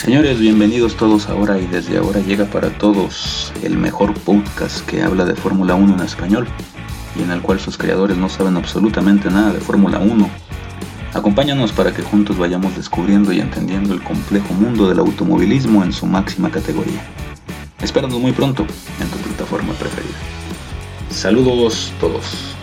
Señores, bienvenidos todos ahora y desde ahora llega para todos el mejor podcast que habla de Fórmula 1 en español y en el cual sus creadores no saben absolutamente nada de Fórmula 1. Acompáñanos para que juntos vayamos descubriendo y entendiendo el complejo mundo del automovilismo en su máxima categoría. Espéranos muy pronto en tu plataforma preferida. Saludos todos.